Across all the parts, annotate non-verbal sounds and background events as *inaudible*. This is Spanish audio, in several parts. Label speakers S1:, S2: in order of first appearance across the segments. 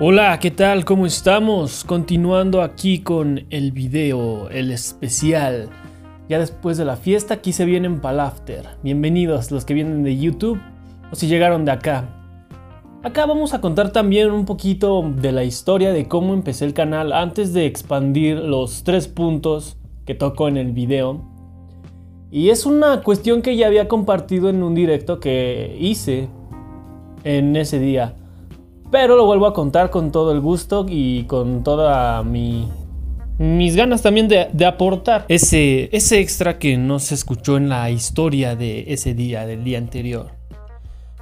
S1: Hola, ¿qué tal? ¿Cómo estamos? Continuando aquí con el video, el especial. Ya después de la fiesta, aquí se vienen Palafter. Bienvenidos los que vienen de YouTube o si llegaron de acá. Acá vamos a contar también un poquito de la historia de cómo empecé el canal antes de expandir los tres puntos que toco en el video. Y es una cuestión que ya había compartido en un directo que hice en ese día. Pero lo vuelvo a contar con todo el gusto y con toda mi mis ganas también de, aportar ese, ese extra que no se escuchó en la historia de ese día, del día anterior.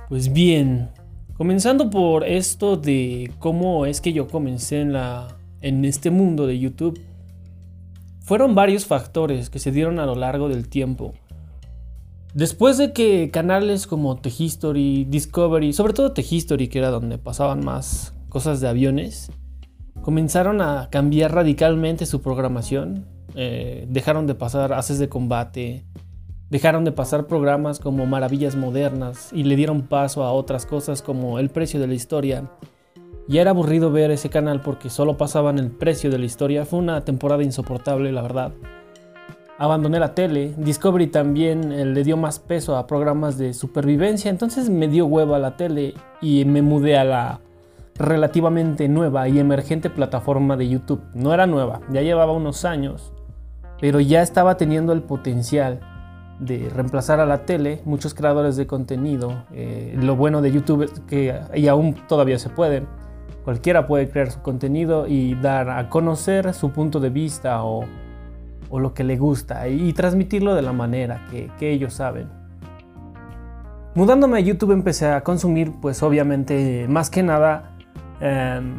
S1: Pues bien, comenzando por esto de cómo es que yo comencé en, la, en este mundo de YouTube, fueron varios factores que se dieron a lo largo del tiempo. Después de que canales como Tehistory, Discovery, sobre todo Tehistory, que era donde pasaban más cosas de aviones, comenzaron a cambiar radicalmente su programación. Eh, dejaron de pasar haces de combate, dejaron de pasar programas como Maravillas Modernas y le dieron paso a otras cosas como El Precio de la Historia. Y era aburrido ver ese canal porque solo pasaban el precio de la historia. Fue una temporada insoportable, la verdad abandoné la tele. Discovery también eh, le dio más peso a programas de supervivencia, entonces me dio huevo a la tele y me mudé a la relativamente nueva y emergente plataforma de YouTube. No era nueva, ya llevaba unos años, pero ya estaba teniendo el potencial de reemplazar a la tele, muchos creadores de contenido. Eh, lo bueno de YouTube es que, y aún todavía se puede, cualquiera puede crear su contenido y dar a conocer su punto de vista o o lo que le gusta y, transmitirlo de la manera que, ellos saben. Mudándome a YouTube empecé a consumir pues obviamente más que nada em,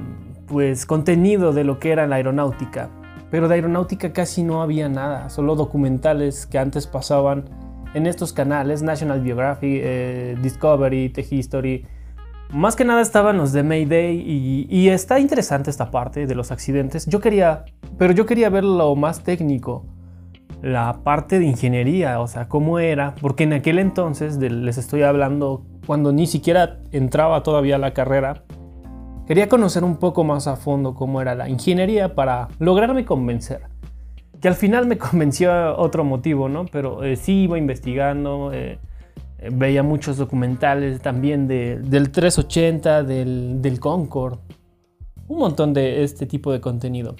S1: pues contenido de lo que era la aeronáutica. Pero de aeronáutica casi no había nada, solo documentales que antes pasaban en estos canales, National Geographic, eh, Discovery, The History. Más que nada estaban los de Mayday y, y, está interesante esta parte de los accidentes. Yo quería pero yo quería ver lo más técnico, la parte de ingeniería, o sea, cómo era, porque en aquel entonces, les estoy hablando cuando ni siquiera entraba todavía a la carrera, quería conocer un poco más a fondo cómo era la ingeniería para lograrme convencer. Que al final me *laughs* convenció otro motivo, ¿no? Pero eh, sí iba investigando, eh, veía muchos documentales también del 380, del, del Concorde, un montón de este tipo de contenido.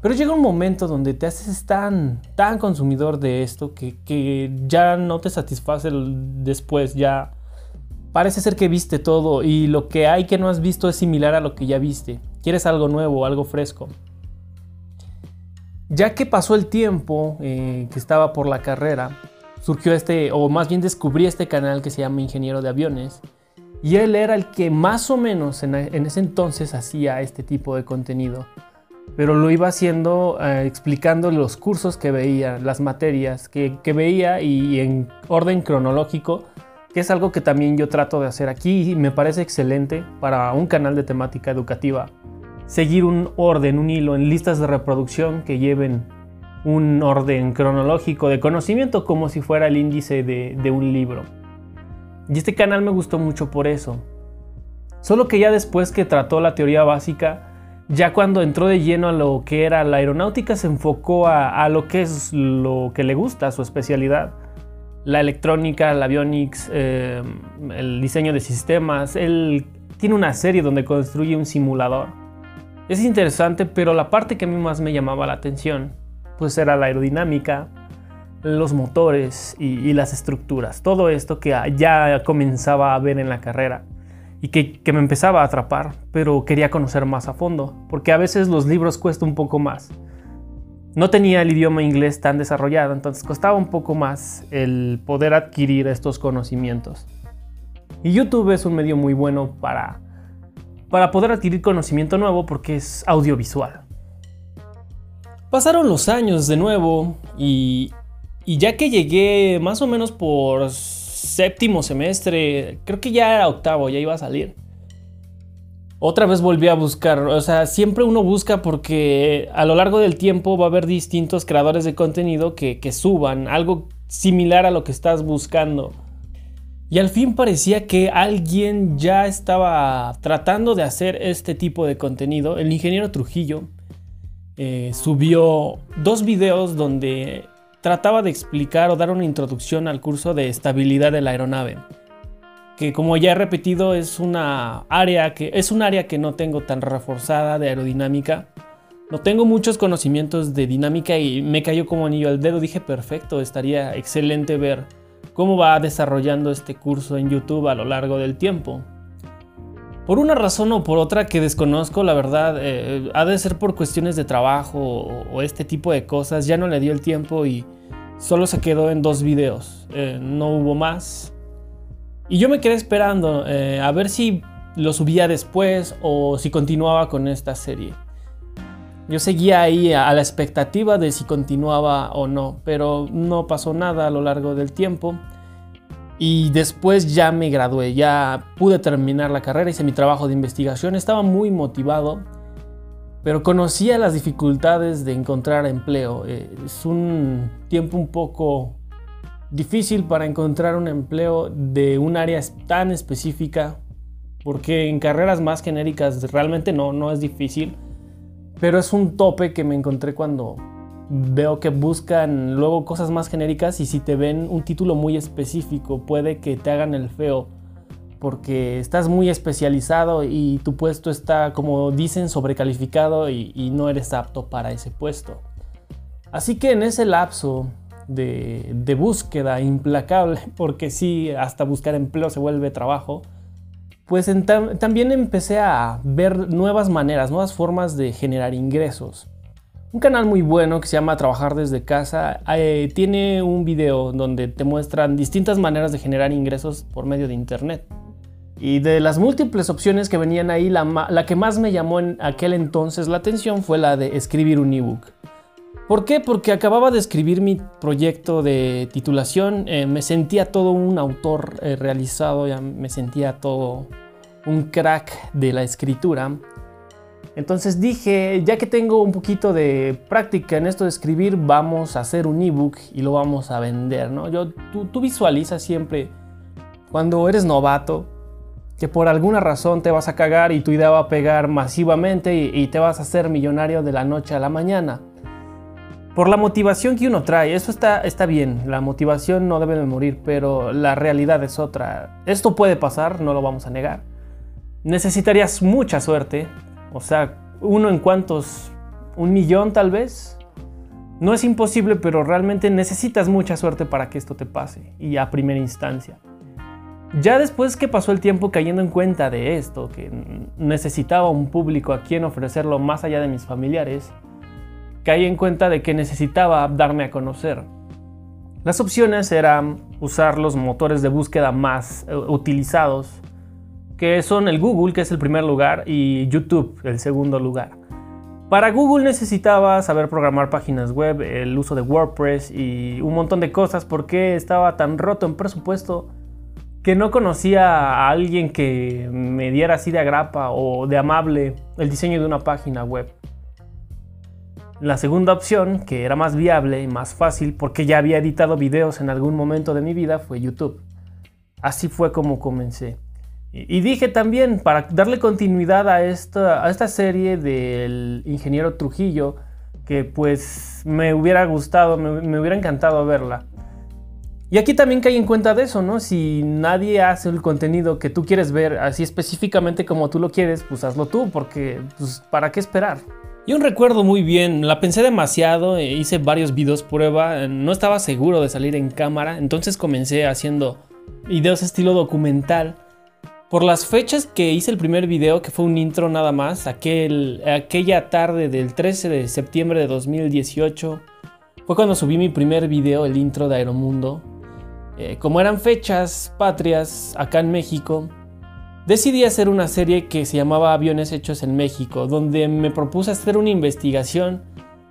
S1: Pero llega un momento donde te haces tan, tan consumidor de esto que, ya no te satisface después, ya parece ser que viste todo y lo que hay que no has visto es similar a lo que ya viste. Quieres algo nuevo, algo fresco. Ya que pasó el tiempo eh, que estaba por la carrera, surgió este, o más bien descubrí este canal que se llama Ingeniero de Aviones. Y él era el que más o menos en ese entonces hacía este tipo de contenido pero lo iba haciendo eh, explicando los cursos que veía, las materias que, veía y en orden cronológico, que es algo que también yo trato de hacer aquí y me parece excelente para un canal de temática educativa. Seguir un orden, un hilo en listas de reproducción que lleven un orden cronológico de conocimiento como si fuera el índice de, un libro. Y este canal me gustó mucho por eso. Solo que ya después que trató la teoría básica, ya cuando entró de lleno a lo que era la aeronáutica, se enfocó a, lo que es lo que le gusta, su especialidad. La electrónica, la avionics, eh, el diseño de sistemas. Él tiene una serie donde construye un simulador. Es interesante, pero la parte que a mí más me llamaba la atención, pues era la aerodinámica, los motores y las estructuras. Todo esto que ya comenzaba a ver en la carrera y que, me empezaba a atrapar, pero quería conocer más a fondo, porque a veces los libros cuestan un poco más. No tenía el idioma inglés tan desarrollado, entonces costaba un poco más el poder adquirir estos conocimientos. Y YouTube es un medio muy bueno para, para poder adquirir conocimiento nuevo porque es audiovisual. Pasaron los años de nuevo y, ya que llegué más o menos por séptimo semestre, creo que ya era octavo, ya iba a salir. Otra vez volví a buscar, o sea, siempre uno busca porque a lo largo del tiempo va a haber distintos creadores de contenido que, suban algo similar a lo que estás buscando. Y al fin parecía que alguien ya estaba tratando de hacer este tipo de contenido. El ingeniero Trujillo eh, subió dos videos donde trataba de explicar o dar una introducción al curso de estabilidad de la aeronave. Que como ya he repetido es una área que es un área que no tengo tan reforzada de aerodinámica. No tengo muchos conocimientos de dinámica y me cayó como anillo al dedo. Dije perfecto, estaría excelente ver cómo va desarrollando este curso en YouTube a lo largo del tiempo. Por una razón o por otra que desconozco, la verdad, eh, ha de ser por cuestiones de trabajo o, este tipo de cosas, ya no le dio el tiempo y solo se quedó en dos videos, eh, no hubo más. Y yo me quedé esperando eh, a ver si lo subía después o si continuaba con esta serie. Yo seguía ahí a la expectativa de si continuaba o no, pero no pasó nada a lo largo del tiempo. Y después ya me gradué, ya pude terminar la carrera, hice mi trabajo de investigación, estaba muy motivado, pero conocía las dificultades de encontrar empleo. Eh, es un tiempo un poco difícil para encontrar un empleo de un área tan específica, porque en carreras más genéricas realmente no, no es difícil pero es un tope que me encontré cuando veo que buscan luego cosas más genéricas y si te ven un título muy específico puede que te hagan el feo porque estás muy especializado y tu puesto está, como dicen, sobrecalificado y, no eres apto para ese puesto. Así que en ese lapso de, de búsqueda implacable, *laughs* porque sí, hasta buscar empleo se vuelve trabajo, pues también empecé a ver nuevas maneras, nuevas formas de generar ingresos. Un canal muy bueno que se llama Trabajar desde casa eh, tiene un video donde te muestran distintas maneras de generar ingresos por medio de internet. Y de las múltiples opciones que venían ahí, la, que más me llamó en aquel entonces la atención fue la de escribir un ebook. ¿Por qué? Porque acababa de escribir mi proyecto de titulación, eh, me sentía todo un autor eh, realizado, ya me sentía todo un crack de la escritura. Entonces dije, ya que tengo un poquito de práctica en esto de escribir, vamos a hacer un ebook y lo vamos a vender, ¿no? Yo, tú, visualizas siempre cuando eres novato que por alguna razón te vas a cagar y tu idea va a pegar masivamente y, y te vas a hacer millonario de la noche a la mañana por la motivación que uno trae. Eso está, está bien, la motivación no debe de morir, pero la realidad es otra. Esto puede pasar, no lo vamos a negar. Necesitarías mucha suerte, o sea, uno en cuantos, un millón tal vez. No es imposible, pero realmente necesitas mucha suerte para que esto te pase, y a primera instancia. Ya después que pasó el tiempo cayendo en cuenta de esto, que necesitaba un público a quien ofrecerlo más allá de mis familiares, caí en cuenta de que necesitaba darme a conocer. Las opciones eran usar los motores de búsqueda más eh, utilizados, que son el Google, que es el primer lugar, y YouTube, el segundo lugar. Para Google necesitaba saber programar páginas web, el uso de WordPress y un montón de cosas porque estaba tan roto en presupuesto que no conocía a alguien que me diera así de agrapa o de amable el diseño de una página web. La segunda opción, que era más viable y más fácil porque ya había editado videos en algún momento de mi vida, fue YouTube. Así fue como comencé. Y dije también, para darle continuidad a esta, a esta serie del ingeniero Trujillo, que pues me hubiera gustado, me, me, hubiera encantado verla. Y aquí también caí en cuenta de eso, ¿no? Si nadie hace el contenido que tú quieres ver así específicamente como tú lo quieres, pues hazlo tú, porque pues, ¿para qué esperar? Y un recuerdo muy bien, la pensé demasiado, e hice varios videos prueba, no estaba seguro de salir en cámara, entonces comencé haciendo videos estilo documental. Por las fechas que hice el primer video, que fue un intro nada más, aquel, aquella tarde del 13 de septiembre de 2018, fue cuando subí mi primer video, el intro de Aeromundo. Eh, como eran fechas patrias acá en México, decidí hacer una serie que se llamaba Aviones Hechos en México, donde me propuse hacer una investigación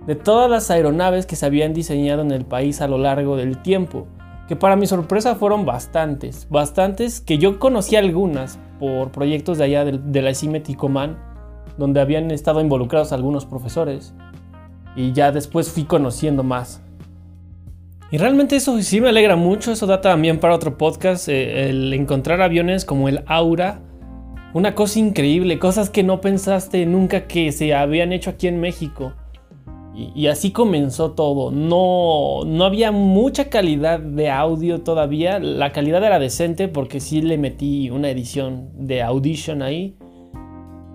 S1: de todas las aeronaves que se habían diseñado en el país a lo largo del tiempo, que para mi sorpresa fueron bastantes, bastantes que yo conocí algunas por proyectos de allá de, la CIME Ticoman, donde habían estado involucrados algunos profesores, y ya después fui conociendo más. Y realmente eso sí me alegra mucho, eso da también para otro podcast, eh, el encontrar aviones como el Aura, una cosa increíble, cosas que no pensaste nunca que se habían hecho aquí en México. Y, así comenzó todo. No, no había mucha calidad de audio todavía. La calidad era decente porque sí le metí una edición de Audition ahí.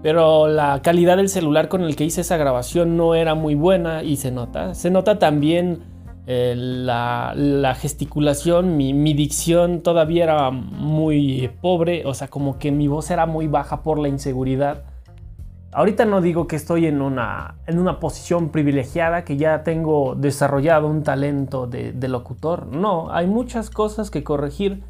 S1: Pero la calidad del celular con el que hice esa grabación no era muy buena y se nota. Se nota también eh, la, gesticulación, mi, mi, dicción todavía era muy pobre. O sea, como que mi voz era muy baja por la inseguridad. Ahorita no digo que estoy en una, en una posición privilegiada, que ya tengo desarrollado un talento de, locutor. No, hay muchas cosas que corregir,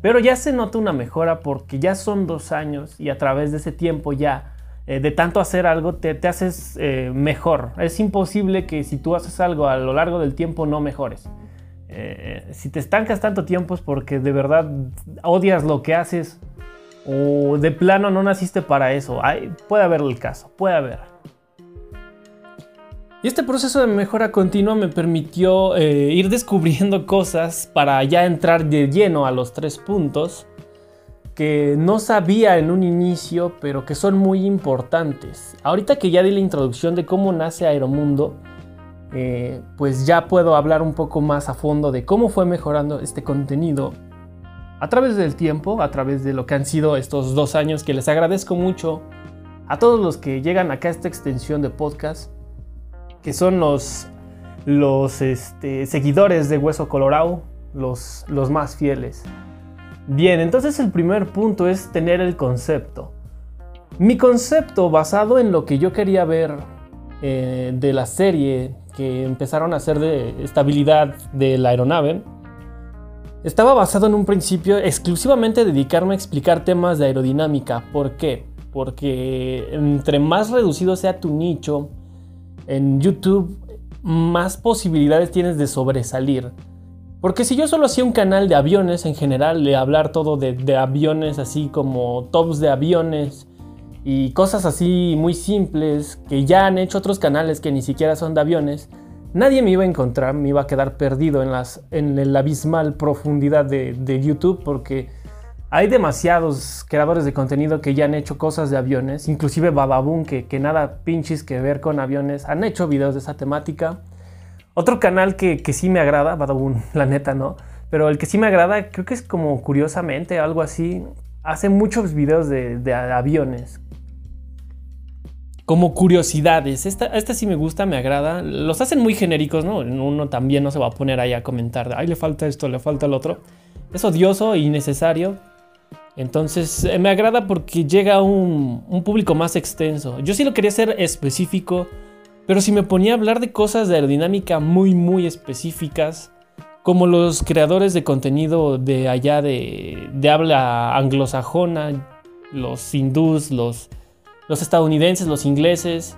S1: pero ya se nota una mejora porque ya son dos años y a través de ese tiempo ya, eh, de tanto hacer algo, te, haces eh, mejor. Es imposible que si tú haces algo a lo largo del tiempo no mejores. Eh, si te estancas tanto tiempo es porque de verdad odias lo que haces o de plano no naciste para eso. puede haber el caso, puede haber. Y este proceso de mejora continua me permitió eh, ir descubriendo cosas para ya entrar de lleno a los tres puntos que no sabía en un inicio, pero que son muy importantes. Ahorita que ya di la introducción de cómo nace Aeromundo, eh, pues ya puedo hablar un poco más a fondo de cómo fue mejorando este contenido a través del tiempo, a través de lo que han sido estos dos años, que les agradezco mucho a todos los que llegan acá a esta extensión de podcast, que son los, los este, seguidores de Hueso Colorado, los, los más fieles. Bien, entonces el primer punto es tener el concepto. Mi concepto basado en lo que yo quería ver eh, de la serie que empezaron a hacer de estabilidad de la aeronave, estaba basado en un principio exclusivamente dedicarme a explicar temas de aerodinámica. ¿Por qué? Porque entre más reducido sea tu nicho en YouTube, más posibilidades tienes de sobresalir. Porque si yo solo hacía un canal de aviones en general, de hablar todo de, de aviones así como tops de aviones y cosas así muy simples que ya han hecho otros canales que ni siquiera son de aviones, nadie me iba a encontrar, me iba a quedar perdido en, la abismal profundidad de, YouTube porque hay demasiados creadores de contenido que ya han hecho cosas de aviones, inclusive Bababoom, que, que nada pinches que ver con aviones, han hecho videos de esa temática. Otro canal que, que sí me agrada, Bababoom, *laughs* la neta no, pero el que sí me agrada, creo que es como curiosamente algo así, hace muchos videos de, de aviones, como curiosidades. Esta, esta sí me gusta, me agrada. Los hacen muy genéricos, ¿no? Uno también no se va a poner ahí a comentar, ay, le falta esto, le falta el otro. Es odioso e innecesario. Entonces eh, me agrada porque llega a un, un, público más extenso. Yo sí lo quería hacer específico, pero si me ponía a hablar de cosas de aerodinámica muy, muy específicas, como los creadores de contenido de allá de, de habla anglosajona, los hindús, los los estadounidenses, los ingleses.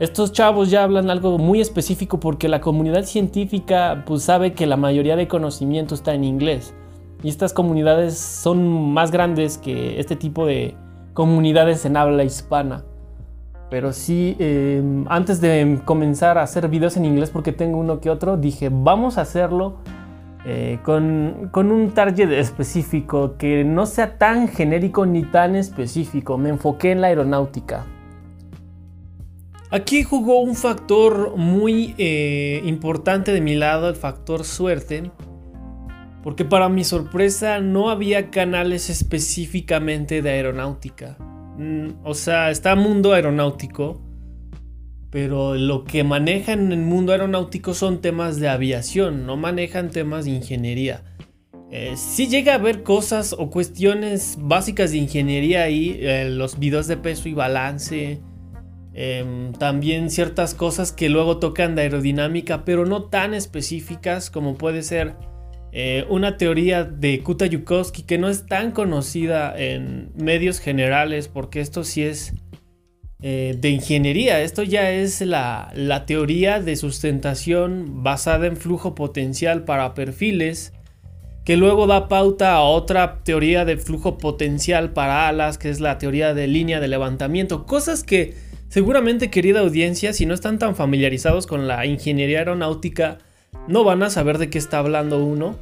S1: Estos chavos ya hablan algo muy específico porque la comunidad científica pues sabe que la mayoría de conocimiento está en inglés. Y estas comunidades son más grandes que este tipo de comunidades en habla hispana. Pero sí, em, antes de comenzar a hacer videos en inglés, porque tengo uno que otro, dije, vamos a hacerlo eh, con, con, un target específico que no sea tan genérico ni tan específico. Me enfoqué en la aeronáutica. Aquí jugó un factor muy eh, importante de mi lado, el factor suerte. Porque para mi sorpresa no había canales específicamente de aeronáutica. Mm, o sea, está Mundo Aeronáutico, pero lo que manejan en el mundo aeronáutico son temas de aviación, no manejan temas de ingeniería. Eh, si llega a haber cosas o cuestiones básicas de ingeniería ahí, eh, los videos de peso y balance, em, también ciertas cosas que luego tocan de aerodinámica, pero no tan específicas como puede ser eh, una teoría de Kuta Yukovsky que no es tan conocida en medios generales, porque esto sí es eh, de ingeniería. Esto ya es la, teoría de sustentación basada en flujo potencial para perfiles, que luego da pauta a otra teoría de flujo potencial para alas, que es la teoría de línea de levantamiento. Cosas que seguramente, querida audiencia, si no están tan familiarizados con la ingeniería aeronáutica, no van a saber de qué está hablando uno.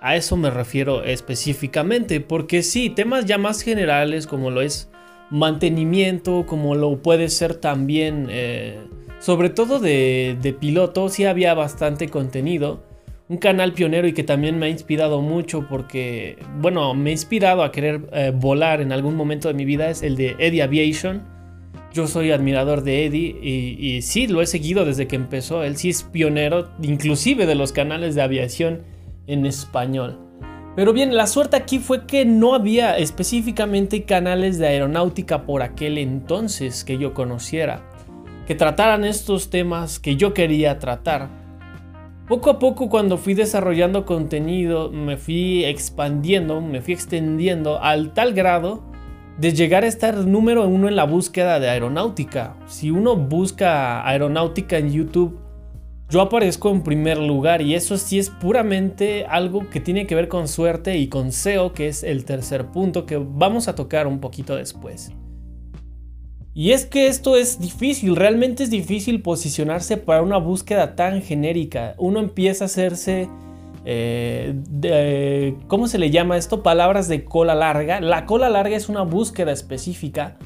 S1: A eso me refiero específicamente, porque sí, temas ya más generales como lo es mantenimiento, como lo puede ser también, eh, sobre todo de, piloto, sí había bastante contenido un canal pionero y que también me ha inspirado mucho porque, bueno, me ha inspirado a querer eh, volar en algún momento de mi vida es el de Eddie Aviation. Yo soy admirador de Eddie y, y, sí, lo he seguido desde que empezó. Él sí es pionero, inclusive de los canales de aviación en español. Pero bien, la suerte aquí fue que no había específicamente canales de aeronáutica por aquel entonces que yo conociera, que trataran estos temas que yo quería tratar. Poco a poco cuando fui desarrollando contenido, me fui expandiendo, me fui extendiendo al tal grado de llegar a estar número uno en la búsqueda de aeronáutica. Si uno busca aeronáutica en YouTube, yo aparezco en primer lugar y eso sí es puramente algo que tiene que ver con suerte y con SEO, que es el tercer punto que vamos a tocar un poquito después. Y es que esto es difícil, realmente es difícil posicionarse para una búsqueda tan genérica. Uno empieza a hacerse, eh, ¿cómo se le llama esto? Palabras de cola larga. La cola larga es una búsqueda específica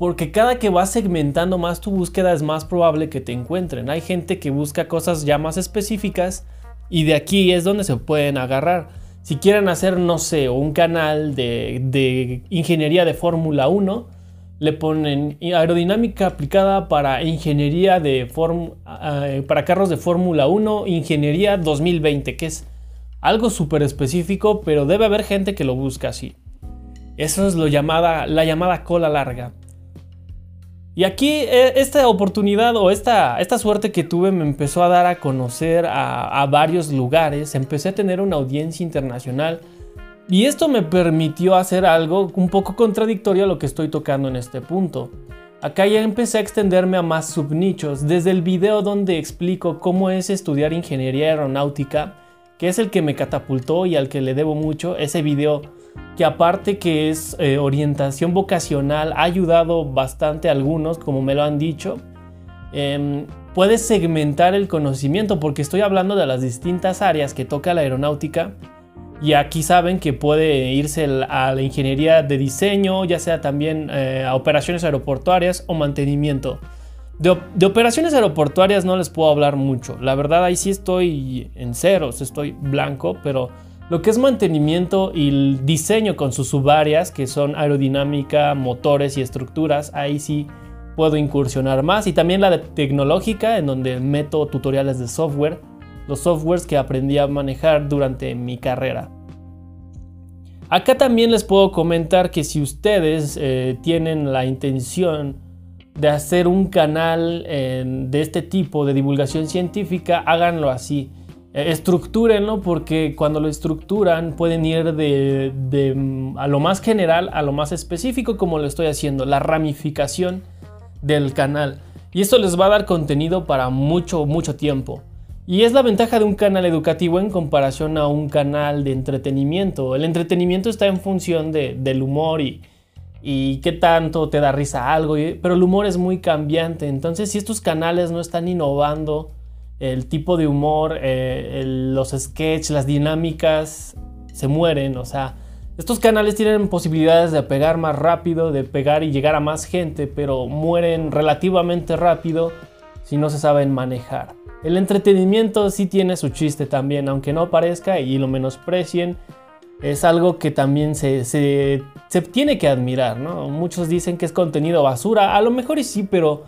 S1: porque cada que vas segmentando más tu búsqueda es más probable que te encuentren. Hay gente que busca cosas ya más específicas y de aquí es donde se pueden agarrar. Si quieren hacer, no sé, un canal de, ingeniería de Fórmula 1, le ponen aerodinámica aplicada para ingeniería de para carros de Fórmula 1, ingeniería 2020, que es algo súper específico, pero debe haber gente que lo busca así. Eso es lo llamada, la llamada cola larga. Y aquí eh, esta oportunidad o esta, esta suerte que tuve me empezó a dar a conocer a, a varios lugares, empecé a tener una audiencia internacional y esto me permitió hacer algo un poco contradictorio a lo que estoy tocando en este punto. Acá ya empecé a extenderme a más subnichos, desde el video donde explico cómo es estudiar ingeniería aeronáutica, que es el que me catapultó y al que le debo mucho, ese video que aparte que es eh, orientación vocacional, ha ayudado bastante a algunos, como me lo han dicho. Em, puedes segmentar el conocimiento porque estoy hablando de las distintas áreas que toca la aeronáutica y aquí saben que puede irse a la ingeniería de diseño, ya sea también eh, a operaciones aeroportuarias o mantenimiento. De, operaciones aeroportuarias no les puedo hablar mucho. La verdad ahí sí estoy en ceros, estoy blanco, pero lo que es mantenimiento y el diseño con sus subáreas, que son aerodinámica, motores y estructuras, ahí sí puedo incursionar más. Y también la tecnológica, en donde meto tutoriales de software los softwares que aprendí a manejar durante mi carrera. Acá también les puedo comentar que si ustedes eh, tienen la intención de hacer un canal de este tipo de divulgación científica, háganlo así. Eh, estructúrenlo porque cuando lo estructuran pueden ir de, de, a lo más general a lo más específico como lo estoy haciendo, la ramificación del canal. Y esto les va a dar contenido para mucho, mucho tiempo. Y es la ventaja de un canal educativo en comparación a un canal de entretenimiento. El entretenimiento está en función del humor y, y qué tanto te da risa algo, pero el humor es muy cambiante. Entonces, si estos canales no están innovando el tipo de humor, eh, los sketches, las dinámicas, se mueren. O sea, estos canales tienen posibilidades de pegar más rápido, de pegar y llegar a más gente, pero mueren relativamente rápido si no se saben manejar. El entretenimiento sí tiene su chiste también, aunque no parezca y lo menosprecien. Es algo que también se, se, tiene que admirar, ¿no? Muchos dicen que es contenido basura, a lo mejor y sí, pero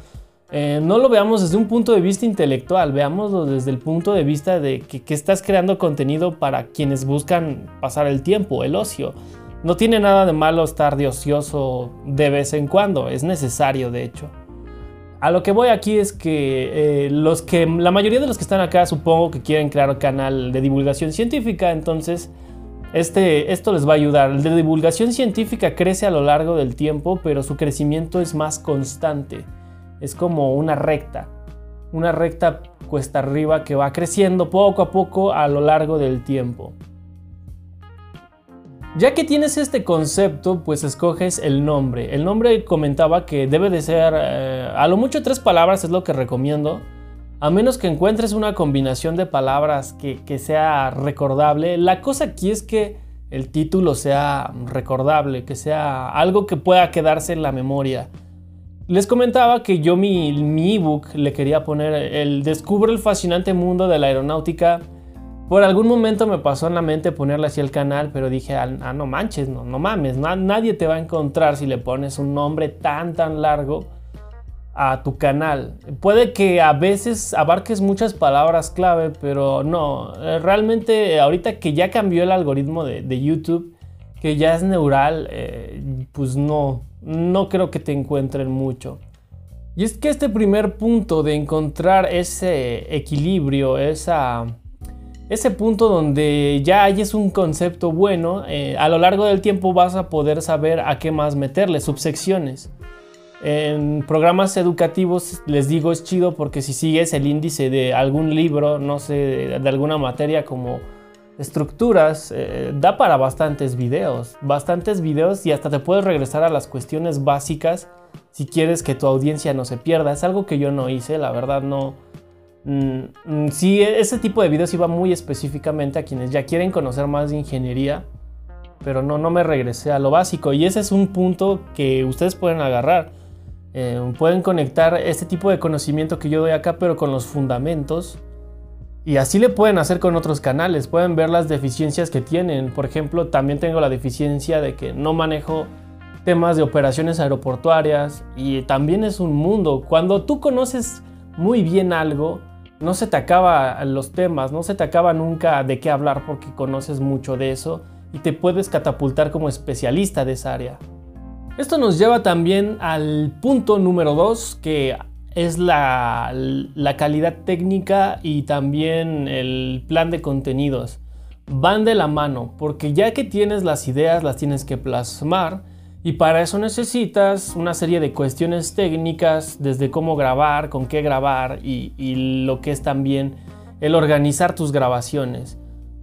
S1: eh, no lo veamos desde un punto de vista intelectual, veámoslo desde el punto de vista de que, estás creando contenido para quienes buscan pasar el tiempo, el ocio. No tiene nada de malo estar de ocioso de vez en cuando, es necesario de hecho. A lo que voy aquí es que, eh, los que la mayoría de los que están acá supongo que quieren crear un canal de divulgación científica, entonces este, esto les va a ayudar. El de divulgación científica crece a lo largo del tiempo, pero su crecimiento es más constante. Es como una recta, una recta cuesta arriba que va creciendo poco a poco a lo largo del tiempo. Ya que tienes este concepto, pues escoges el nombre. El nombre comentaba que debe de ser, eh, a lo mucho tres palabras es lo que recomiendo. A menos que encuentres una combinación de palabras que, que sea recordable, la cosa aquí es que el título sea recordable, que sea algo que pueda quedarse en la memoria. Les comentaba que yo mi, mi ebook le quería poner el Descubre el fascinante mundo de la aeronáutica. Por algún momento me pasó en la mente ponerle así el canal, pero dije, ah, ah no manches, no, no mames, nadie te va a encontrar si le pones un nombre tan tan largo a tu canal. Puede que a veces abarques muchas palabras clave, pero no, eh, realmente ahorita que ya cambió el algoritmo de, YouTube, que ya es neural, eh, pues no, no creo que te encuentren mucho. Y es que este primer punto de encontrar ese equilibrio, esa, ese punto donde ya hayes un concepto bueno, eh, a lo largo del tiempo vas a poder saber a qué más meterle, subsecciones. En programas educativos les digo es chido porque si sigues el índice de algún libro, no sé, de alguna materia como estructuras, eh, da para bastantes videos, bastantes videos y hasta te puedes regresar a las cuestiones básicas si quieres que tu audiencia no se pierda. Es algo que yo no hice, la verdad no. Mm, mm, sí, ese tipo de videos iba muy específicamente a quienes ya quieren conocer más de ingeniería, pero no, no me regresé a lo básico y ese es un punto que ustedes pueden agarrar eh, pueden conectar este tipo de conocimiento que yo doy acá, pero con los fundamentos. Y así le pueden hacer con otros canales. Pueden ver las deficiencias que tienen. Por ejemplo, también tengo la deficiencia de que no manejo temas de operaciones aeroportuarias. Y también es un mundo. Cuando tú conoces muy bien algo, no se te acaba los temas, no se te acaba nunca de qué hablar porque conoces mucho de eso y te puedes catapultar como especialista de esa área. Esto nos lleva también al punto número 2, que es la, calidad técnica y también el plan de contenidos. Van de la mano, porque ya que tienes las ideas, las tienes que plasmar. Y para eso necesitas una serie de cuestiones técnicas, desde cómo grabar, con qué grabar y, y lo que es también el organizar tus grabaciones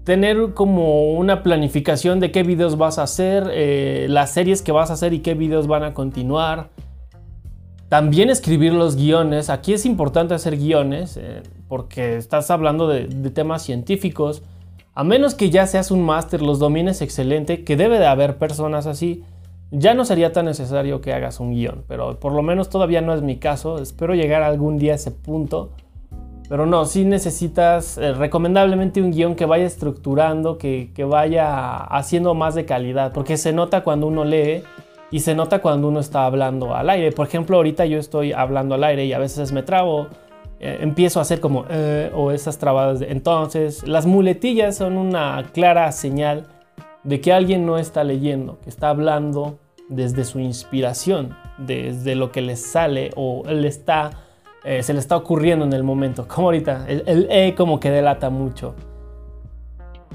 S1: tener como una planificación de qué videos vas a hacer, eh, las series que vas a hacer y qué videos van a continuar. También escribir los guiones. Aquí es importante hacer guiones eh, porque estás hablando de, temas científicos. A menos que ya seas un máster, los domines excelente, que debe de haber personas así, ya no sería tan necesario que hagas un guion. Pero por lo menos todavía no es mi caso. Espero llegar algún día a ese punto pero no, sí necesitas eh, recomendablemente un guion que vaya estructurando, que, vaya haciendo más de calidad, porque se nota cuando uno lee y se nota cuando uno está hablando al aire. Por ejemplo, ahorita yo estoy hablando al aire y a veces me trabo, eh, empiezo a hacer como eh, o esas trabadas. Entonces, las muletillas son una clara señal de que alguien no está leyendo, que está hablando desde su inspiración, desde lo que le sale o le está eh, se le está ocurriendo en el momento, como ahorita, el, E como que delata mucho.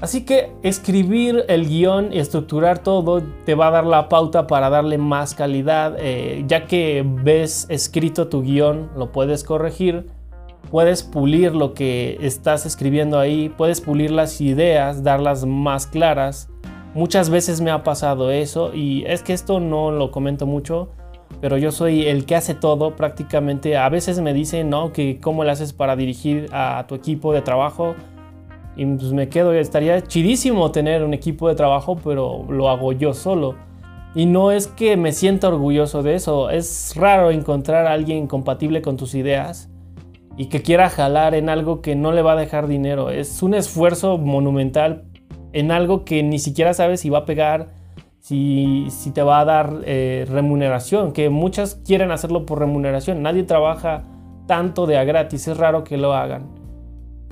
S1: Así que escribir el guion y estructurar todo te va a dar la pauta para darle más calidad. Eh, ya que ves escrito tu guion, lo puedes corregir, puedes pulir lo que estás escribiendo ahí, puedes pulir las ideas, darlas más claras. Muchas veces me ha pasado eso y es que esto no lo comento mucho pero yo soy el que hace todo prácticamente. A veces me dicen, ¿no? Que cómo le haces para dirigir a tu equipo de trabajo. Y pues me quedo, estaría chidísimo tener un equipo de trabajo, pero lo hago yo solo. Y no es que me sienta orgulloso de eso, es raro encontrar a alguien compatible con tus ideas y que quiera jalar en algo que no le va a dejar dinero. Es un esfuerzo monumental en algo que ni siquiera sabes si va a pegar, si, te va a dar eh, remuneración, que muchas quieren hacerlo por remuneración. Nadie trabaja tanto de a gratis, es raro que lo hagan.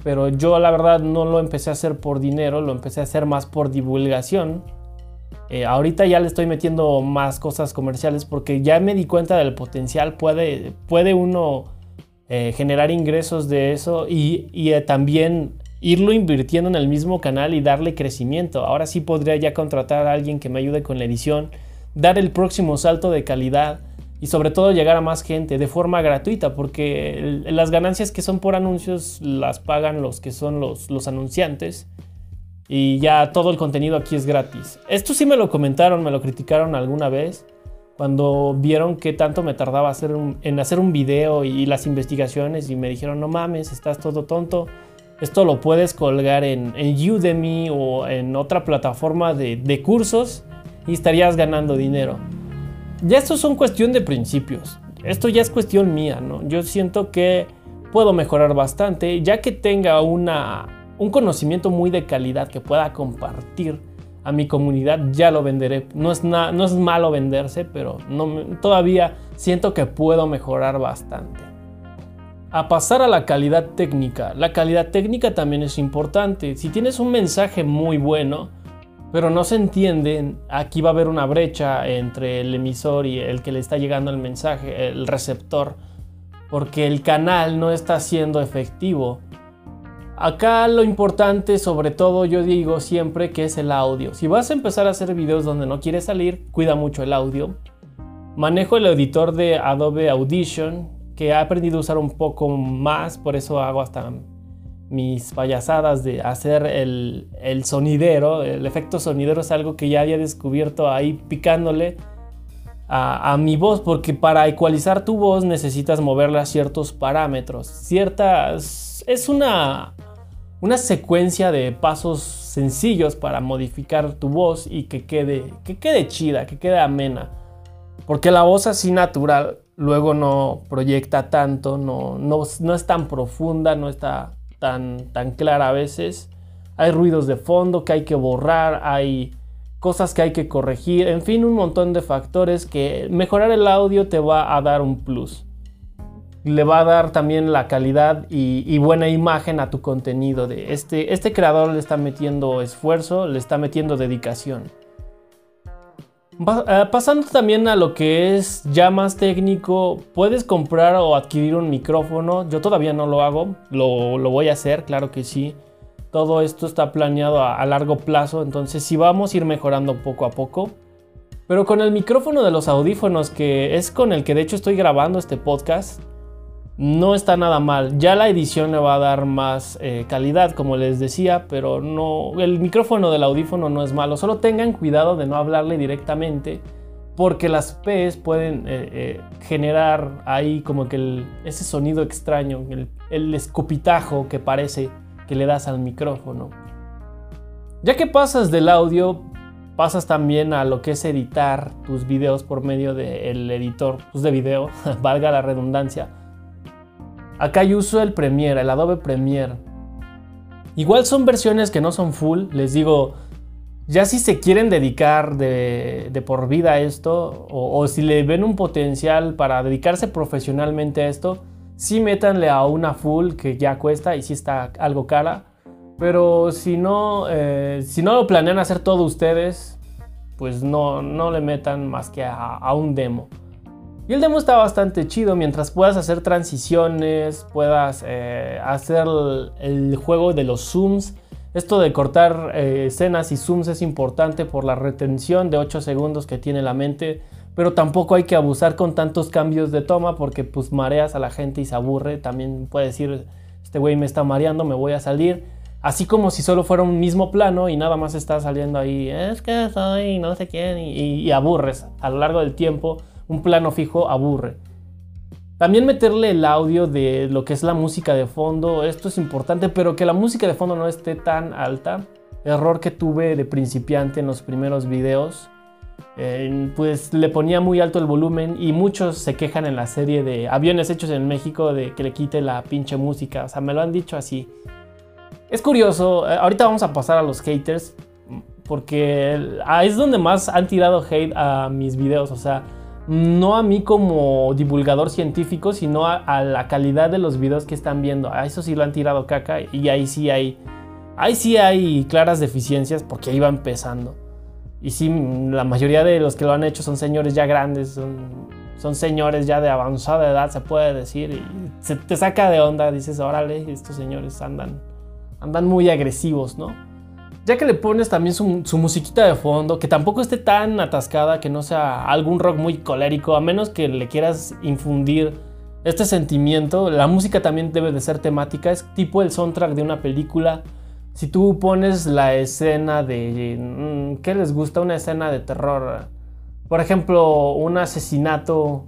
S1: Pero yo la verdad no lo empecé a hacer por dinero, lo empecé a hacer más por divulgación. Eh, ahorita ya le estoy metiendo más cosas comerciales porque ya me di cuenta del potencial. Puede, puede uno eh, generar ingresos de eso y, y también irlo invirtiendo en el mismo canal y darle crecimiento. Ahora sí podría ya contratar a alguien que me ayude con la edición, dar el próximo salto de calidad y sobre todo llegar a más gente de forma gratuita, porque las ganancias que son por anuncios las pagan los que son los, los anunciantes y ya todo el contenido aquí es gratis. Esto sí me lo comentaron, me lo criticaron alguna vez Cuando vieron que tanto me tardaba hacer en hacer un video y las investigaciones y me dijeron, no mames, estás todo tonto. Esto lo puedes colgar en, Udemy o en otra plataforma de, de cursos y estarías ganando dinero. Ya esto son cuestión de principios. Esto ya es cuestión mía, ¿no? Yo siento que puedo mejorar bastante, ya que tenga una, un conocimiento muy de calidad que pueda compartir a mi comunidad, ya lo venderé. No es, no es malo venderse, pero todavía siento que puedo mejorar bastante. A pasar a la calidad técnica. La calidad técnica también es importante. Si tienes un mensaje muy bueno, pero no se entiende, aquí va a haber una brecha entre el emisor y el que le está llegando el mensaje, el receptor porque el canal no está siendo efectivo. Acá lo importante, sobre todo, yo digo siempre que es el audio. Si vas a empezar a hacer videos donde no quieres salir, cuida mucho el audio. Manejo el editor de Adobe Audition, que he aprendido a usar un poco más, por eso hago hasta mis payasadas de hacer el, el sonidero. El efecto sonidero es algo que ya había descubierto ahí picándole a, mi voz, porque para ecualizar tu voz necesitas moverla a ciertos parámetros. Ciertas. Es una, una secuencia de pasos sencillos para modificar tu voz y que quede, que quede chida, que quede amena. Porque la voz así natural luego no proyecta tanto, no, no, no es tan profunda, no está tan, tan clara a veces. Hay ruidos de fondo que hay que borrar, hay cosas que hay que corregir, en fin, un montón de factores que mejorar el audio te va a dar un plus. Le va a dar también la calidad y, buena imagen a tu contenido. De este, este creador le está metiendo esfuerzo, le está metiendo dedicación. Eh, pasando también a lo que es ya más técnico, puedes comprar o adquirir un micrófono. Yo todavía no lo hago, lo, lo voy a hacer, claro que sí. Todo esto está planeado a, largo plazo, entonces sí vamos a ir mejorando poco a poco. Pero con el micrófono de los audífonos, que es con el que de hecho estoy grabando este podcast, no está nada mal. Ya la edición le va a dar más eh, calidad, como les decía, pero no, el micrófono del audífono no es malo. Solo tengan cuidado de no hablarle directamente, porque las P's pueden eh, eh, generar ahí como que ese sonido extraño, el, escupitajo que parece que le das al micrófono. Ya que pasas del audio, pasas también a lo que es editar tus videos por medio del editor pues, de video, *laughs* valga la redundancia. Acá yo uso el Premiere, el Adobe Premiere. Igual son versiones que no son full, les digo, ya si se quieren dedicar de, por vida a esto, o, si le ven un potencial para dedicarse profesionalmente a esto, sí métanle a una full que ya cuesta y sí está algo cara. Pero si no, eh, si no lo planean hacer todo ustedes, pues no, no le metan más que a, un demo. Y el demo está bastante chido mientras puedas hacer transiciones, puedas eh, hacer el, juego de los zooms. Esto de cortar eh, escenas y zooms es importante por la retención de 8 segundos que tiene la mente pero tampoco hay que abusar con tantos cambios de toma porque pues mareas a la gente y se aburre. También puede decir, este güey me está mareando, me voy a salir. Así como si solo fuera un mismo plano y nada más está saliendo ahí, es que soy no sé quién, y, aburres. A lo largo del tiempo, un plano fijo aburre. También meterle el audio de lo que es la música de fondo, esto es importante, pero que la música de fondo no esté tan alta. Error que tuve de principiante en los primeros videos eh, pues le ponía muy alto el volumen y muchos se quejan en la serie de aviones hechos en México de que le quite la pinche música. O sea, me lo han dicho así. Es curioso, eh, ahorita vamos a pasar a los haters porque es donde más han tirado hate a mis videos. O sea, no a mí como divulgador científico, sino a, la calidad de los videos que están viendo. A eso sí lo han tirado caca y ahí sí hay, ahí sí hay claras deficiencias porque ahí va empezando. Y sí, la mayoría de los que lo han hecho son señores ya grandes, son, señores ya de avanzada edad, se puede decir. Y se te saca de onda, dices, órale, estos señores andan, andan muy agresivos, ¿no? Ya que le pones también su, musiquita de fondo, que tampoco esté tan atascada, que no sea algún rock muy colérico, a menos que le quieras infundir este sentimiento. La música también debe de ser temática, es tipo el soundtrack de una película si tú pones la escena de... Mm, ¿Qué les gusta? Una escena de terror. por ejemplo, un asesinato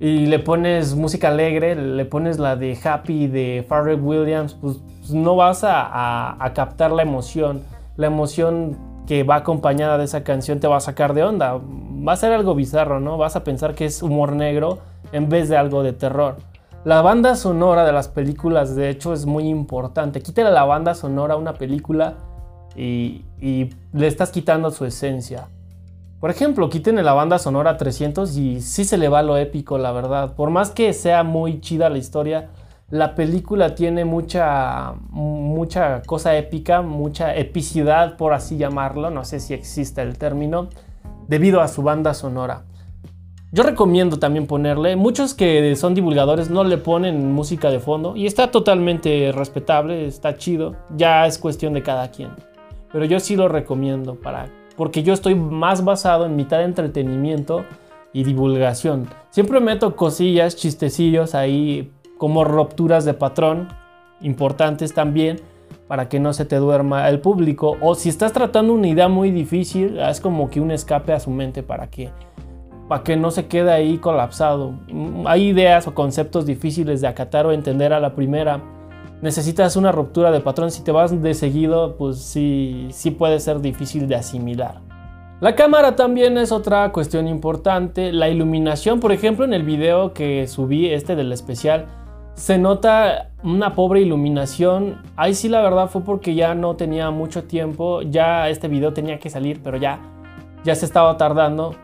S1: y le pones música alegre, le pones la de Happy de Pharrell Williams, pues, pues no vas a, a, captar la emoción. La emoción que va acompañada de esa canción te va a sacar de onda. Va a ser algo bizarro, ¿no? Vas a pensar que es humor negro en vez de algo de terror. La banda sonora de las películas, de hecho, es muy importante. Quítale la banda sonora a una película y, y le estás quitando su esencia. Por ejemplo, quiten la banda sonora 300 y sí se le va lo épico, la verdad. Por más que sea muy chida la historia, la película tiene mucha, mucha cosa épica, mucha epicidad, por así llamarlo. No sé si existe el término, debido a su banda sonora. Yo recomiendo también ponerle, muchos que son divulgadores no le ponen música de fondo y está totalmente respetable, está chido, ya es cuestión de cada quien. Pero yo sí lo recomiendo para porque yo estoy más basado en mitad de entretenimiento y divulgación. Siempre meto cosillas, chistecillos ahí como rupturas de patrón, importantes también, para que no se te duerma el público. O si estás tratando una idea muy difícil, es como que un escape a su mente para que, para que no se quede ahí colapsado. Hay ideas o conceptos difíciles de acatar o entender a la primera necesitas una ruptura de patrón. Si te vas de seguido, pues sí, sí puede ser difícil de asimilar. La cámara también es otra cuestión importante. La iluminación, por ejemplo, en el video que subí, este del especial, se nota una pobre iluminación. Ahí sí la verdad fue porque ya no tenía mucho tiempo. Ya este video tenía que salir, pero ya, ya se estaba tardando.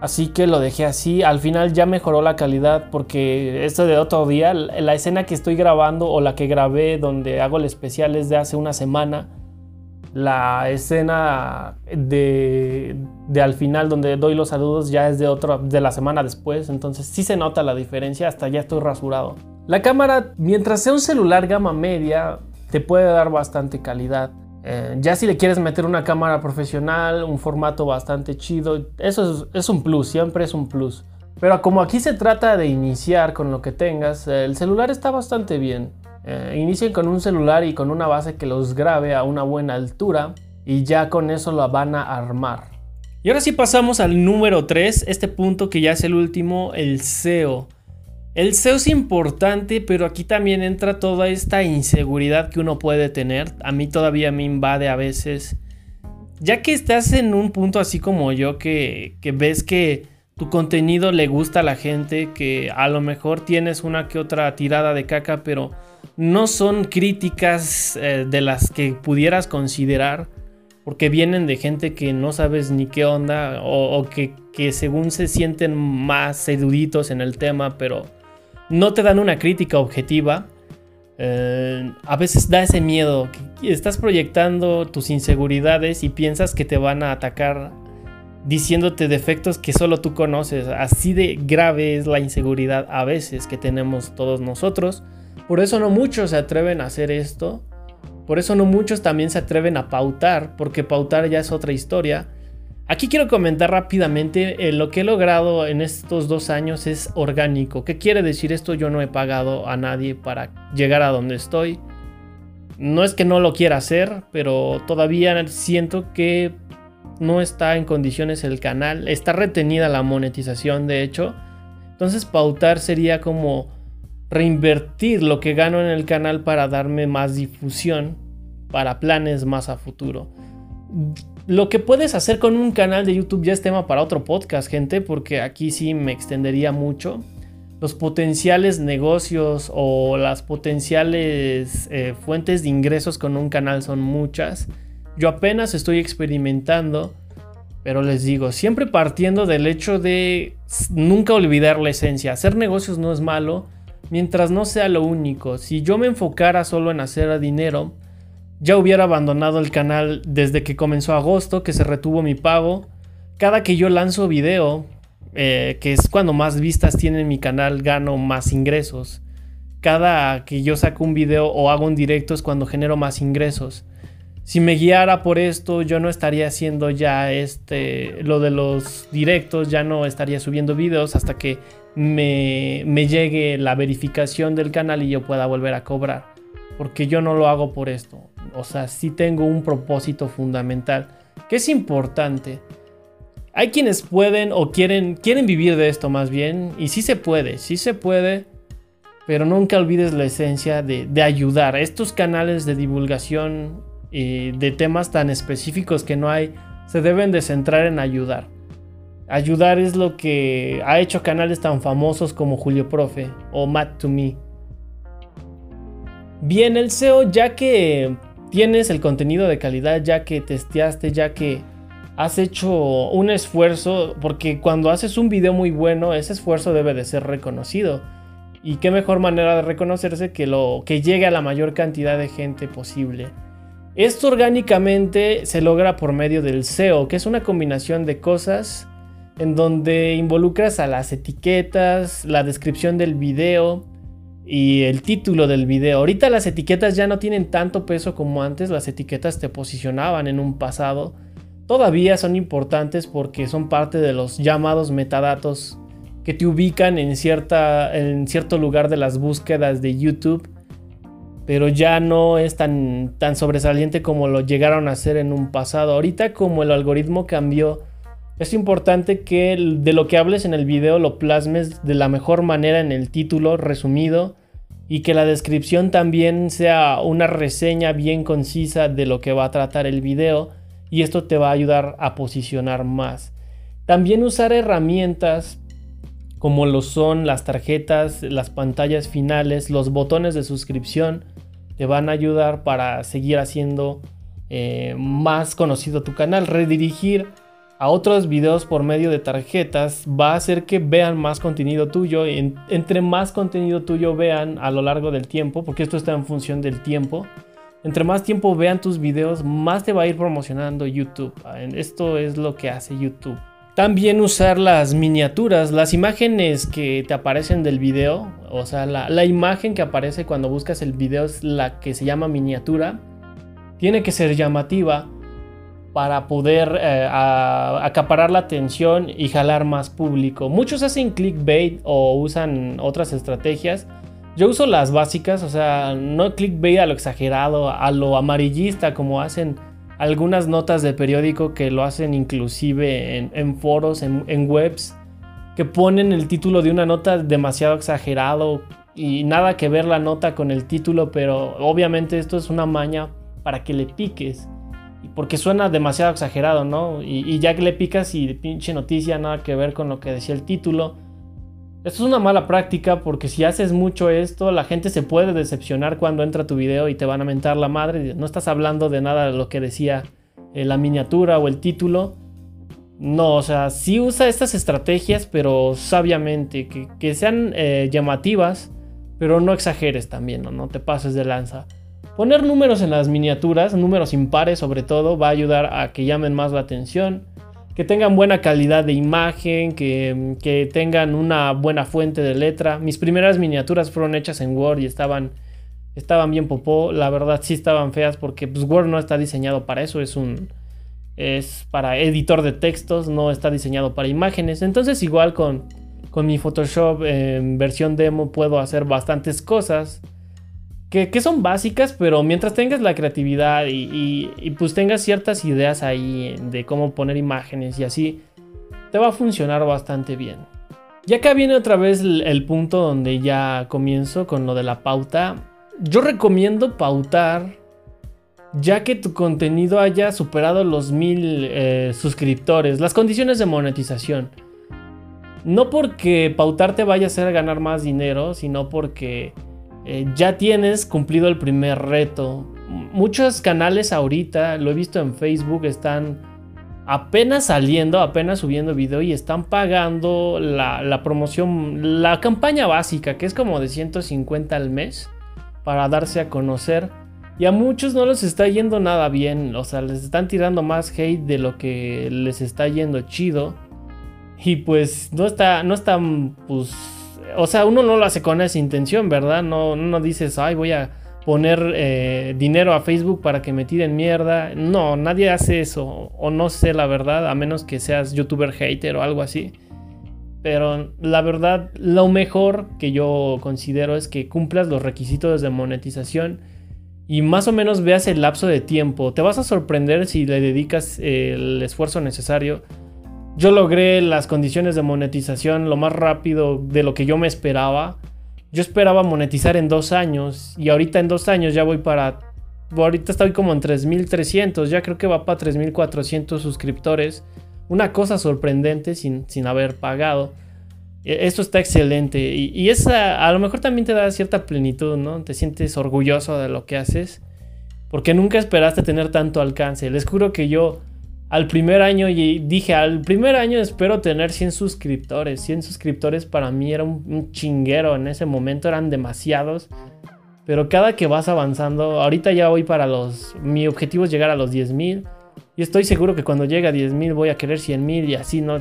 S1: Así que lo dejé así. Al final ya mejoró la calidad porque esto de otro día, la escena que estoy grabando o la que grabé donde hago el especial es de hace una semana. La escena de, al final donde doy los saludos ya es de de la semana después. Entonces sí se nota la diferencia. Hasta ya estoy rasurado. La cámara, mientras sea un celular gama media, te puede dar bastante calidad. Eh, ya si le quieres meter una cámara profesional, un formato bastante chido, eso es, un plus, siempre es un plus. Pero como aquí se trata de iniciar con lo que tengas, el celular está bastante bien. Eh, inicien con un celular y con una base que los grabe a una buena altura y ya con eso lo van a armar. Y ahora sí pasamos al número 3, este punto que ya es el último, el SEO. El SEO es importante, pero aquí también entra toda esta inseguridad que uno puede tener. A mí todavía me invade a veces. Ya que estás en un punto así como yo, que, ves que tu contenido le gusta a la gente, que a lo mejor tienes una que otra tirada de caca, pero no son críticas eh, de las que pudieras considerar, porque vienen de gente que no sabes ni qué onda, o, que, que según se sienten más eruditos en el tema, pero no te dan una crítica objetiva. Eh, a veces da ese miedo, que estás proyectando tus inseguridades y piensas que te van a atacar diciéndote defectos que solo tú conoces. Así de grave es la inseguridad a veces que tenemos todos nosotros. Por eso no muchos se atreven a hacer esto. Por eso no muchos también se atreven a pautar, porque pautar ya es otra historia. Aquí quiero comentar rápidamente eh, lo que he logrado en estos dos años es orgánico. ¿Qué quiere decir esto? Yo no he pagado a nadie para llegar a donde estoy. No es que no lo quiera hacer, pero todavía siento que no está en condiciones el canal. Está retenida la monetización, de hecho. Entonces pautar sería como reinvertir lo que gano en el canal para darme más difusión para planes más a futuro lo que puedes hacer con un canal de YouTube ya es tema para otro podcast, gente, porque aquí sí me extendería mucho. Los potenciales negocios o las potenciales eh, fuentes de ingresos con un canal son muchas. Yo apenas estoy experimentando, pero les digo, siempre partiendo del hecho de nunca olvidar la esencia. Hacer negocios no es malo mientras no sea lo único. Si yo me enfocara solo en hacer dinero, ya hubiera abandonado el canal desde que comenzó agosto, que se retuvo mi pago. Cada que yo lanzo video, eh, que es cuando más vistas tiene mi canal, gano más ingresos. Cada que yo saco un video o hago un directo es cuando genero más ingresos. Si me guiara por esto, yo no estaría haciendo ya este, lo de los directos, ya no estaría subiendo videos hasta que me, me llegue la verificación del canal y yo pueda volver a cobrar. Porque yo no lo hago por esto o sea, sí tengo un propósito fundamental que es importante. Hay quienes pueden o quieren, quieren vivir de esto más bien, y sí se puede, sí se puede, pero nunca olvides la esencia de, de ayudar. Estos canales de divulgación de temas tan específicos que no hay, se deben de centrar en ayudar. Ayudar es lo que ha hecho canales tan famosos como Julio Profe o Matt to Me. Bien, el SEO, ya que tienes el contenido de calidad, ya que testeaste, ya que has hecho un esfuerzo, porque cuando haces un video muy bueno, ese esfuerzo debe de ser reconocido. Y qué mejor manera de reconocerse que lo que llegue a la mayor cantidad de gente posible. Esto orgánicamente se logra por medio del SEO, que es una combinación de cosas en donde involucras a las etiquetas, la descripción del video y el título del video. Ahorita las etiquetas ya no tienen tanto peso como antes, las etiquetas te posicionaban en un pasado. Todavía son importantes porque son parte de los llamados metadatos que te ubican en, cierta, en cierto lugar de las búsquedas de YouTube, pero ya no es tan, tan sobresaliente como lo llegaron a hacer en un pasado. Ahorita como el algoritmo cambió, es importante que de lo que hables en el video lo plasmes de la mejor manera en el título resumido y que la descripción también sea una reseña bien concisa de lo que va a tratar el video y esto te va a ayudar a posicionar más. También usar herramientas como lo son las tarjetas, las pantallas finales, los botones de suscripción, te van a ayudar para seguir haciendo eh, más conocido tu canal, redirigir a otros videos por medio de tarjetas va a hacer que vean más contenido tuyo. entre más contenido tuyo vean a lo largo del tiempo, porque esto está en función del tiempo, entre más tiempo vean tus videos, más te va a ir promocionando YouTube. Esto es lo que hace YouTube. También usar las miniaturas, las imágenes que te aparecen del video, o sea, la, la imagen que aparece cuando buscas el video es la que se llama miniatura. Tiene que ser llamativa para poder eh, acaparar la atención y jalar más público. Muchos hacen clickbait o usan otras estrategias. Yo uso las básicas, o sea, no clickbait a lo exagerado, a lo amarillista, como hacen algunas notas de periódico que lo hacen inclusive en, foros, en, en, webs, que ponen el título de una nota demasiado exagerado y nada que ver la nota con el título, pero obviamente esto es una maña para que le piques porque suena demasiado exagerado, ¿no? Y, ya que le picas y pinche noticia, nada que ver con lo que decía el título. Esto es una mala práctica porque si haces mucho esto, la gente se puede decepcionar cuando entra tu video y te van a mentar la madre. No estás hablando de nada de lo que decía eh, la miniatura o el título. No, o sea, sí usa estas estrategias, pero sabiamente, que, sean eh, llamativas, pero no exageres también, ¿no? no te pases de lanza. Poner números en las miniaturas, números impares sobre todo, va a ayudar a que llamen más la atención, que tengan buena calidad de imagen, que, tengan una buena fuente de letra. Mis primeras miniaturas fueron hechas en Word y estaban, estaban bien popó. La verdad sí estaban feas porque pues, Word no está diseñado para eso, es un... Es para editor de textos, no está diseñado para imágenes. Entonces igual con, con mi Photoshop en versión demo puedo hacer bastantes cosas que, son básicas, pero mientras tengas la creatividad y, pues tengas ciertas ideas ahí de cómo poner imágenes y así, te va a funcionar bastante bien. Y acá viene otra vez el, punto donde ya comienzo con lo de la pauta. Yo recomiendo pautar ya que tu contenido haya superado los mil eh, suscriptores, las condiciones de monetización. No porque pautar te vaya a hacer ganar más dinero, sino porque eh, ya tienes cumplido el primer reto. Muchos canales ahorita, lo he visto en Facebook, están apenas saliendo, apenas subiendo video y están pagando la, promoción, la campaña básica, que es como de 150 al mes, para darse a conocer. Y a muchos no les está yendo nada bien, o sea, les están tirando más hate de lo que les está yendo chido. Y pues no está, no están, pues o sea, uno no lo hace con esa intención, ¿verdad? No, no dices, ay, voy a poner eh, dinero a Facebook para que me tiren mierda. No, nadie hace eso. O no sé la verdad, a menos que seas youtuber hater o algo así. Pero la verdad, lo mejor que yo considero es que cumplas los requisitos de monetización y más o menos veas el lapso de tiempo. Te vas a sorprender si le dedicas el esfuerzo necesario yo logré las condiciones de monetización lo más rápido de lo que yo me esperaba. Yo esperaba monetizar en dos años y ahorita en dos años ya voy para... Ahorita estoy como en 3.300, ya creo que va para 3.400 suscriptores. Una cosa sorprendente sin, sin haber pagado. E, esto está excelente y, y esa a lo mejor también te da cierta plenitud, ¿no? Te sientes orgulloso de lo que haces porque nunca esperaste tener tanto alcance. Les juro que yo al primer año y dije, al primer año espero tener 100 suscriptores. 100 suscriptores para mí era un, chinguero, en ese momento eran demasiados. Pero cada que vas avanzando, ahorita ya voy para los... Mi objetivo es llegar a los 10.000. Y estoy seguro que cuando llegue a 10.000 voy a querer 100.000 y así, ¿no?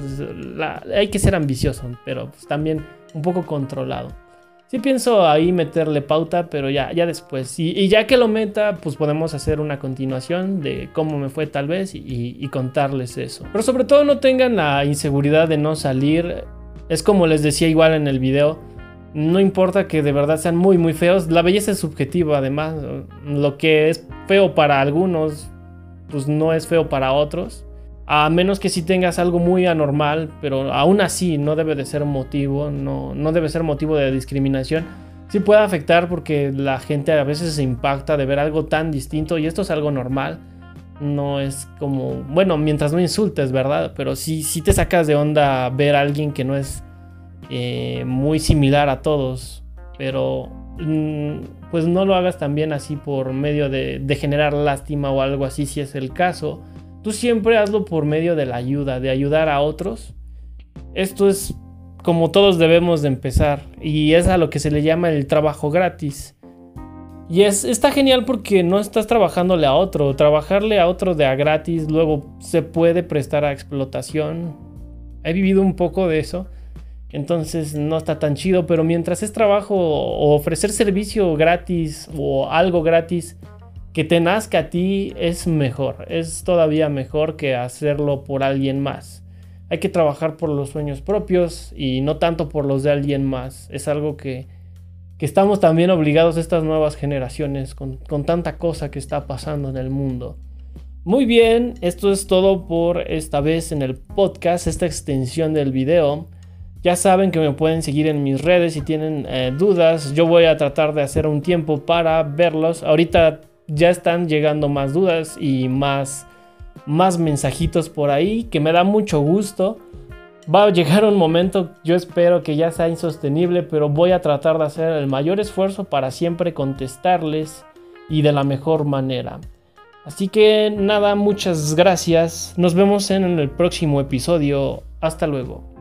S1: hay que ser ambicioso, pero pues también un poco controlado. Sí pienso ahí meterle pauta, pero ya, ya después. Y, ya que lo meta, pues podemos hacer una continuación de cómo me fue tal vez y, contarles eso. Pero sobre todo no tengan la inseguridad de no salir. Es como les decía igual en el video. No importa que de verdad sean muy muy feos. La belleza es subjetiva además. Lo que es feo para algunos, pues no es feo para otros. A menos que si tengas algo muy anormal, pero aún así no debe de ser motivo, no, no debe ser motivo de discriminación. Sí puede afectar porque la gente a veces se impacta de ver algo tan distinto y esto es algo normal. No es como, bueno, mientras no insultes, ¿verdad? Pero sí, sí te sacas de onda ver a alguien que no es eh, muy similar a todos. Pero mm, pues no lo hagas también así por medio de, de generar lástima o algo así si es el caso Tú siempre hazlo por medio de la ayuda, de ayudar a otros. Esto es como todos debemos de empezar y es a lo que se le llama el trabajo gratis. Y es, está genial porque no estás trabajándole a otro. Trabajarle a otro de a gratis luego se puede prestar a explotación. He vivido un poco de eso. Entonces no está tan chido. Pero mientras es trabajo o ofrecer servicio gratis o algo gratis que te nazca a ti es mejor, es todavía mejor que hacerlo por alguien más. Hay que trabajar por los sueños propios y no tanto por los de alguien más. Es algo que, que estamos también obligados a estas nuevas generaciones con, con tanta cosa que está pasando en el mundo. Muy bien, esto es todo por esta vez en el podcast, esta extensión del video. Ya saben que me pueden seguir en mis redes si tienen eh, dudas. Yo voy a tratar de hacer un tiempo para verlos. Ahorita ya están llegando más dudas y más, más mensajitos por ahí que me da mucho gusto. Va a llegar un momento, yo espero que ya sea insostenible, pero voy a tratar de hacer el mayor esfuerzo para siempre contestarles y de la mejor manera. Así que nada, muchas gracias. Nos vemos en el próximo episodio. Hasta luego.